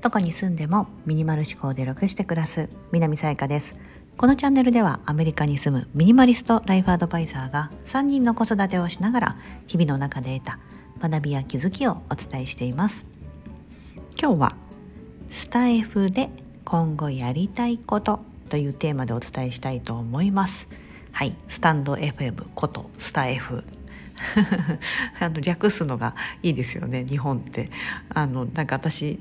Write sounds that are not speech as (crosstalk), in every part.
どこに住んでもミニマル思考で楽して暮らす南さやかです。このチャンネルではアメリカに住むミニマリストライフアドバイザーが3人の子育てをしながら日々の中で得た学びや気づきをお伝えしています。今日はスタイフで今後やりたいことというテーマでお伝えしたいと思います。はい。スタンド FM ことスタイフ (laughs) あの略すのがいいですよね日本ってあのなんか私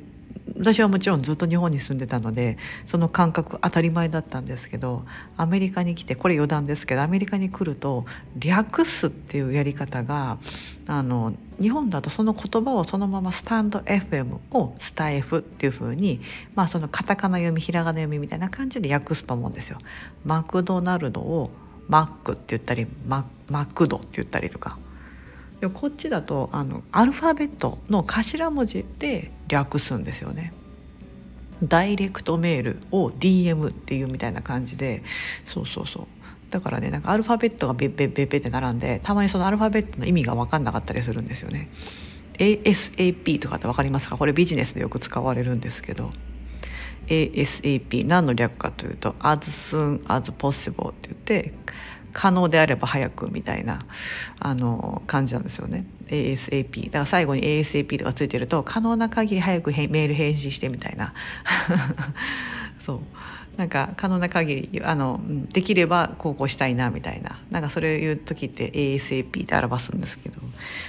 私はもちろんずっと日本に住んでたのでその感覚当たり前だったんですけどアメリカに来てこれ余談ですけどアメリカに来ると略すっていうやり方があの日本だとその言葉をそのままスタンド FM をスタイフっていう風にまあそのカタカナ読みひらがな読みみたいな感じで訳すと思うんですよ。マクドナルドをマックって言ったりママクドって言ったりとか。こっちだとあのアルファベットの頭文字で略すんですよね。ダイレクトメールを DM っていうみたいな感じでそうそうそうだからねなんかアルファベットがベッベッベッベって並んでたまにそのアルファベットの意味が分かんなかったりするんですよね。ASAP とかって分かりますか？これビジネスでよく使われるんですけど ASAP 何の略かというと as soon as possible って言って可能であれば早くみたいなあの感じなんですよね。ASAP だから最後に ASAP とかついてると可能な限り早くメール返信してみたいな。(laughs) そう。なんか可能な限りあのできればこうこうしたいなみたいな。なんかそれを言う時って ASAP って表すんですけど。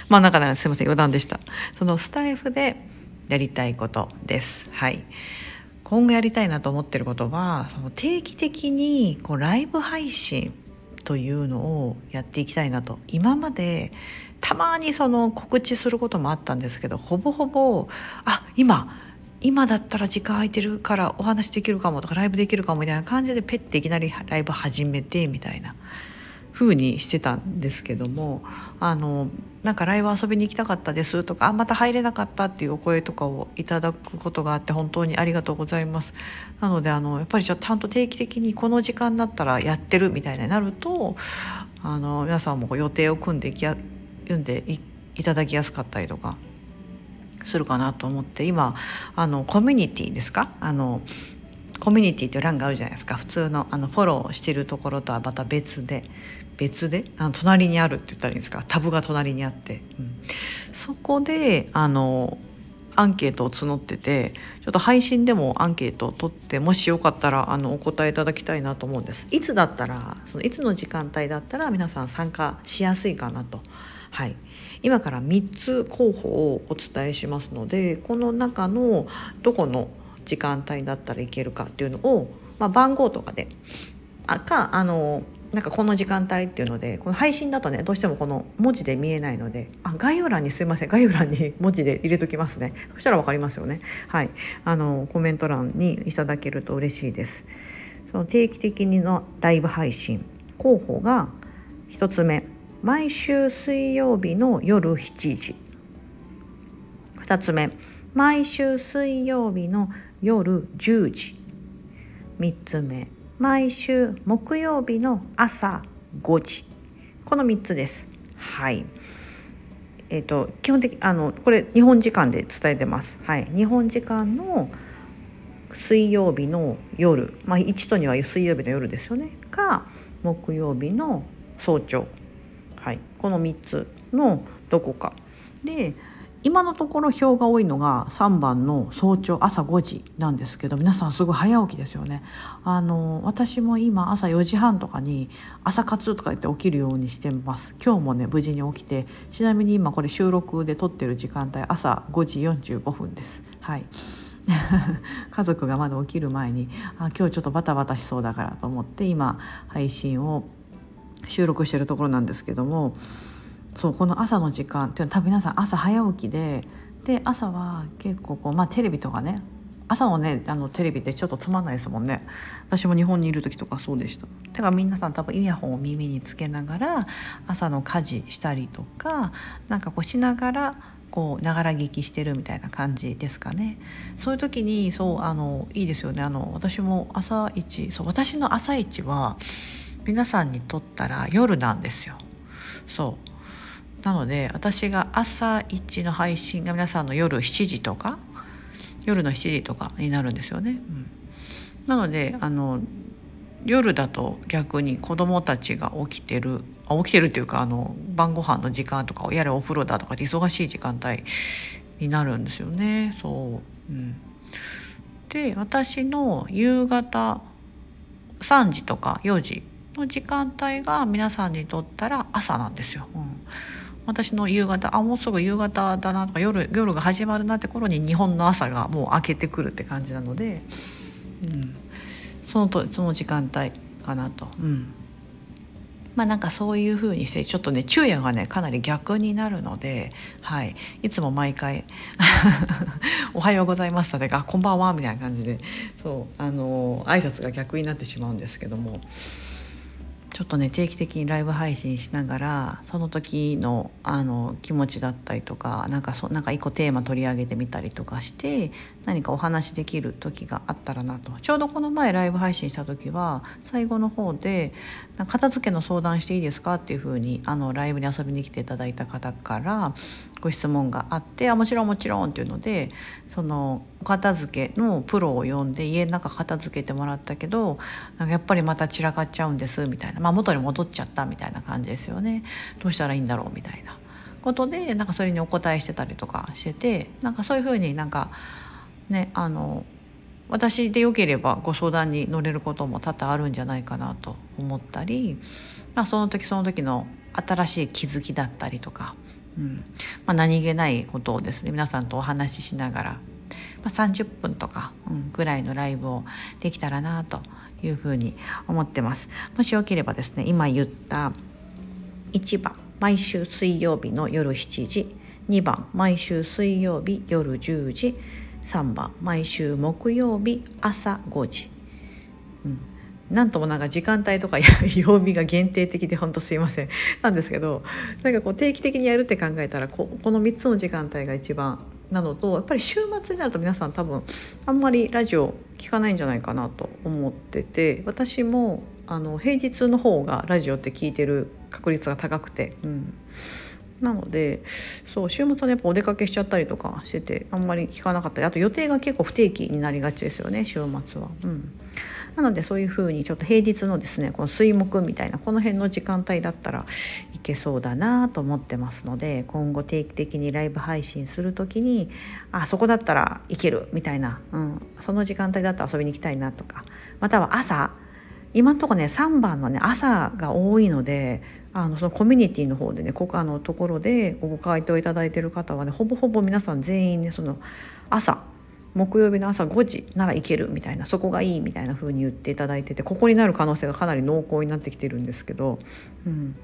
まあなんか、ね、すいません余談でした。そのスタイフでやりたいことです。はい。今後やりたいなと思ってることはその定期的にこうライブ配信というのをやっていきたいなと。今までたまにその告知することもあったんですけどほぼほぼあ今今だったら時間空いてるからお話できるかもとかライブできるかもみたいな感じでペッていきなりライブ始めてみたいな。風にしてたんですけどもあのなんかライブ遊びに行きたかったですとかあまた入れなかったっていうお声とかをいただくことがあって本当にありがとうございます。なのであのやっぱりじゃちゃんと定期的にこの時間だったらやってるみたいになるとあの皆さんも予定を組んでいきや読んでいただきやすかったりとかするかなと思って今あのコミュニティですか？あのコミュニティっていう欄があるじゃないですか。普通のあのフォローしてるところとはまた別で。別で？あの隣にあるって言ったらいいんですか？タブが隣にあって、うん、そこであのアンケートを募っててちょっと配信でもアンケートを取ってもしよかったらあのお答えいただきたいなと思うんです。いつだったらそのいつの時間帯だったら皆さん参加しやすいかなと。はい、今から3つ候補をお伝えしますのでこの中のどこの時間帯だったらいけるかっていうのを、まあ、番号とかで。あかあのなんかこの時間帯っていうのでこの配信だとねどうしてもこの文字で見えないのであ概要欄にすいません。概要欄に文字で入れときますね。そしたら分かりますよね。はい。あのコメント欄にいただけると嬉しいです。その定期的にのライブ配信。候補が1つ目。毎週水曜日の夜7時。2つ目。毎週水曜日の夜10時。3つ目。毎週木曜日の朝5時。この3つです。はい。えっ、ー、と基本的あのこれ日本時間で伝えてます。はい。日本時間の水曜日の夜。まあ1と2は水曜日の夜ですよね。か木曜日の早朝。はい、この3つのどこか。で今のところ票が多いのが3番の早朝朝5時なんですけど皆さんすごい早起きですよね。あの私も今朝4時半とかに朝活とか言って起きるようにしてます。今日もね無事に起きてちなみに今これ収録で撮ってる時間帯朝5時45分です。はい。(laughs) 家族がまだ起きる前にあ今日ちょっとバタバタしそうだからと思って今配信を収録してるところなんですけどもそうこの朝の時間っていうのは多分皆さん朝早起きでで朝は結構こう、まあ、テレビとかね朝のねあのテレビってちょっとつまんないですもんね。私も日本にいる時とかそうでした。だから皆さん多分イヤホンを耳につけながら朝の家事したりとかなんかこうしながらこうながら聞きしてるみたいな感じですかね。そういう時にそうあのいいですよね。あの私も朝一そう私の朝一は皆さんにとったら夜なんですよ。そう。なので私が朝1の配信が皆さんの夜7時とか夜の7時とかになるんですよね。うん、なのであの夜だと逆に子どもたちが起きてる起きてるっていうかあの晩ご飯の時間とかやれお風呂だとかって忙しい時間帯になるんですよね。そう、うん、で私の夕方3時とか4時の時間帯が皆さんにとったら朝なんですよ。うん私の夕方あもうすぐ夕方だなとか夜夜が始まるなって頃に日本の朝がもう明けてくるって感じなので、うん、そのとその時間帯かなと。うん。まあなんかそういう風にしてちょっとね昼夜がねかなり逆になるので、はい、いつも毎回「(laughs) おはようございます」とか「こんばんは」みたいな感じでそうあの挨拶が逆になってしまうんですけども。ちょっとね定期的にライブ配信しながらその時のあの気持ちだったりとかなんかそなんか一個テーマ取り上げてみたりとかして何かお話できる時があったらなとちょうどこの前ライブ配信した時は最後の方で「片付けの相談していいですか?」っていうふうにあのライブに遊びに来ていただいた方からご質問があって「あもちろんもちろん」っていうのでそのお片付けのプロを呼んで家の中片付けてもらったけどなんかやっぱりまた散らかっちゃうんですみたいな、まあ、元に戻っちゃったみたいな感じですよね。どうしたらいいんだろうみたいなことでなんかそれにお答えしてたりとかしててなんかそういうふうになんかねあの私でよければご相談に乗れることも多々あるんじゃないかなと思ったり、まあ、その時その時の新しい気づきだったりとかうん。まあ、何気ないことをですね皆さんとお話ししながら、まあ、30分とか、うん、ぐらいのライブをできたらなというふうに思ってます。もしよければですね今言った1番毎週水曜日の夜7時2番毎週水曜日夜10時3番毎週木曜日朝5時、うん、なんともなんか時間帯とか (laughs) 曜日が限定的で本当すいません。なんですけどなんかこう定期的にやるって考えたらここの3つの時間帯が一番なのとやっぱり週末になると皆さん多分あんまりラジオ聞かないんじゃないかなと思ってて私もあの平日の方がラジオって聞いてる確率が高くて、うん、なのでそう週末はねやっぱお出かけしちゃったりとかしててあんまり聞かなかったりあと予定が結構不定期になりがちですよね週末は。うんなのでそういうふうにちょっと平日のですねこの水木みたいなこの辺の時間帯だったらけそうだなと思ってますので今後定期的にライブ配信する時にあそこだったらいけるみたいな、うん、その時間帯だったら遊びに行きたいなとかまたは朝今んとこね3番のね朝が多いのであのそのコミュニティの方でねここあのところでご回答いただいてる方はねほぼほぼ皆さん全員ねその朝木曜日の朝5時なら行けるみたいなそこがいいみたいな風に言っていただいててここになる可能性がかなり濃厚になってきてるんですけど、うん。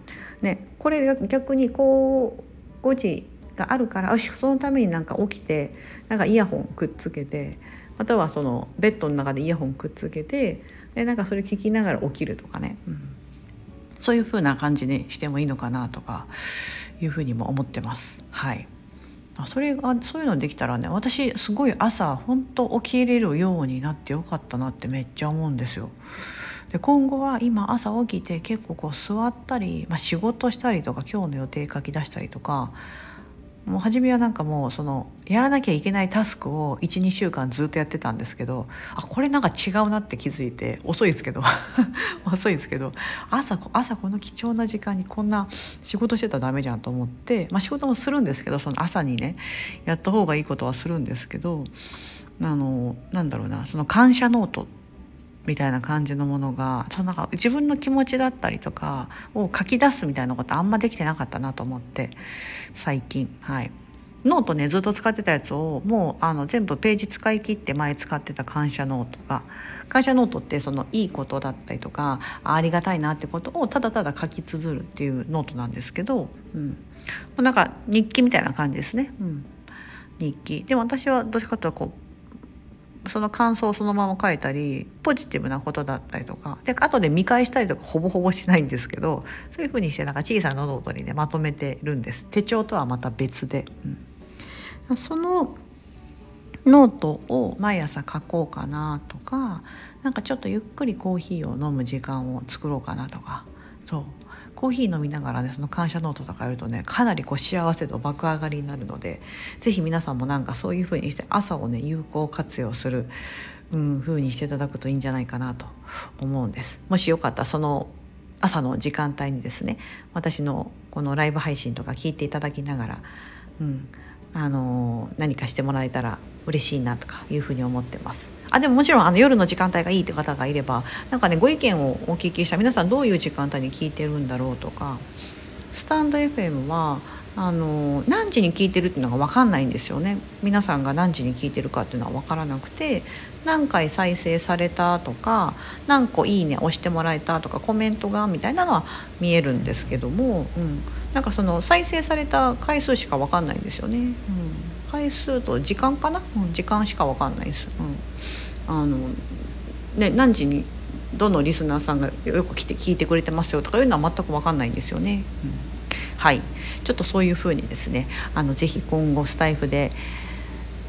ね、これ逆にこう5時があるからそのためになんか起きてなんかイヤホンくっつけてまたはそのベッドの中でイヤホンくっつけてでなんかそれ聞きながら起きるとかね、うん、そういう風な感じにしてもいいのかなとかいうふうにも思ってます。はい。あそれがそういうのできたらね私すごい朝ほんと起きれるようになってよかったなってめっちゃ思うんですよ。で今後は今朝起きて結構こう座ったり、まあ、仕事したりとか今日の予定書き出したりとかもう初めはなんかもうそのやらなきゃいけないタスクを12週間ずっとやってたんですけどあこれなんか違うなって気づいて遅いですけど (laughs) 遅いですけど朝朝この貴重な時間にこんな仕事してたらダメじゃんと思って、まあ、仕事もするんですけどその朝にねやった方がいいことはするんですけどあのなんだろうなその感謝ノートみたいな感じのものがそのなんか自分の気持ちだったりとかを書き出すみたいなことあんまできてなかったなと思って最近。はい。ノートねずっと使ってたやつをもうあの全部ページ使い切って前使ってた感謝ノートが感謝ノートってそのいいことだったりとかありがたいなってことをただただ書き綴るっていうノートなんですけど、うん、なんか日記みたいな感じですね、うん、日記。でも私はどっちかというとこうその感想をそのまま書いたりポジティブなことだったりとかで後で見返したりとかほぼほぼしないんですけどそういうふうにしてなんか小さなノートにねまとめてるんです。手帳とはまた別で、うん、そのノートを毎朝書こうかなとかなんかちょっとゆっくりコーヒーを飲む時間を作ろうかなとか。そう。コーヒー飲みながらねその感謝ノートとかやるとねかなりこう幸せ度爆上がりになるので是非皆さんもなんかそういう風にして朝をね有効活用する、うん、風にしていただくといいんじゃないかなと思うんです。もしよかったらその朝の時間帯にですね私のこのライブ配信とか聞いていただきながら、うん、あの何かしてもらえたら嬉しいなとかいうふうに思ってます。あでももちろんあの夜の時間帯がいいって方がいればなんかねご意見をお聞きした皆さんどういう時間帯に聞いてるんだろうとかスタンド FM はあの何時に聞いてるっていうのが分かんないんですよね。皆さんが何時に聞いてるかっていうのは分からなくて何回再生されたとか何個いいね押してもらえたとかコメントがみたいなのは見えるんですけども、うん、なんかその再生された回数しか分かんないんですよね。うん。回数と時間かな、うん、時間しか分かんないです。うん、あのね何時にどのリスナーさんがよく来て聞いてくれてますよとかいうのは全く分かんないんですよね。うん、はいちょっとそういうふうにですねあのぜひ今後スタイフで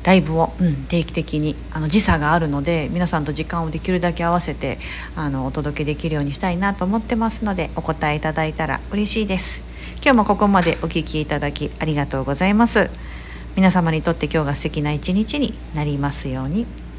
ライブを、うん、定期的にあの時差があるので皆さんと時間をできるだけ合わせてあのお届けできるようにしたいなと思ってますのでお答えいただいたら嬉しいです今日もここまでお聞きいただきありがとうございます皆様にとって今日が素敵な一日になりますように。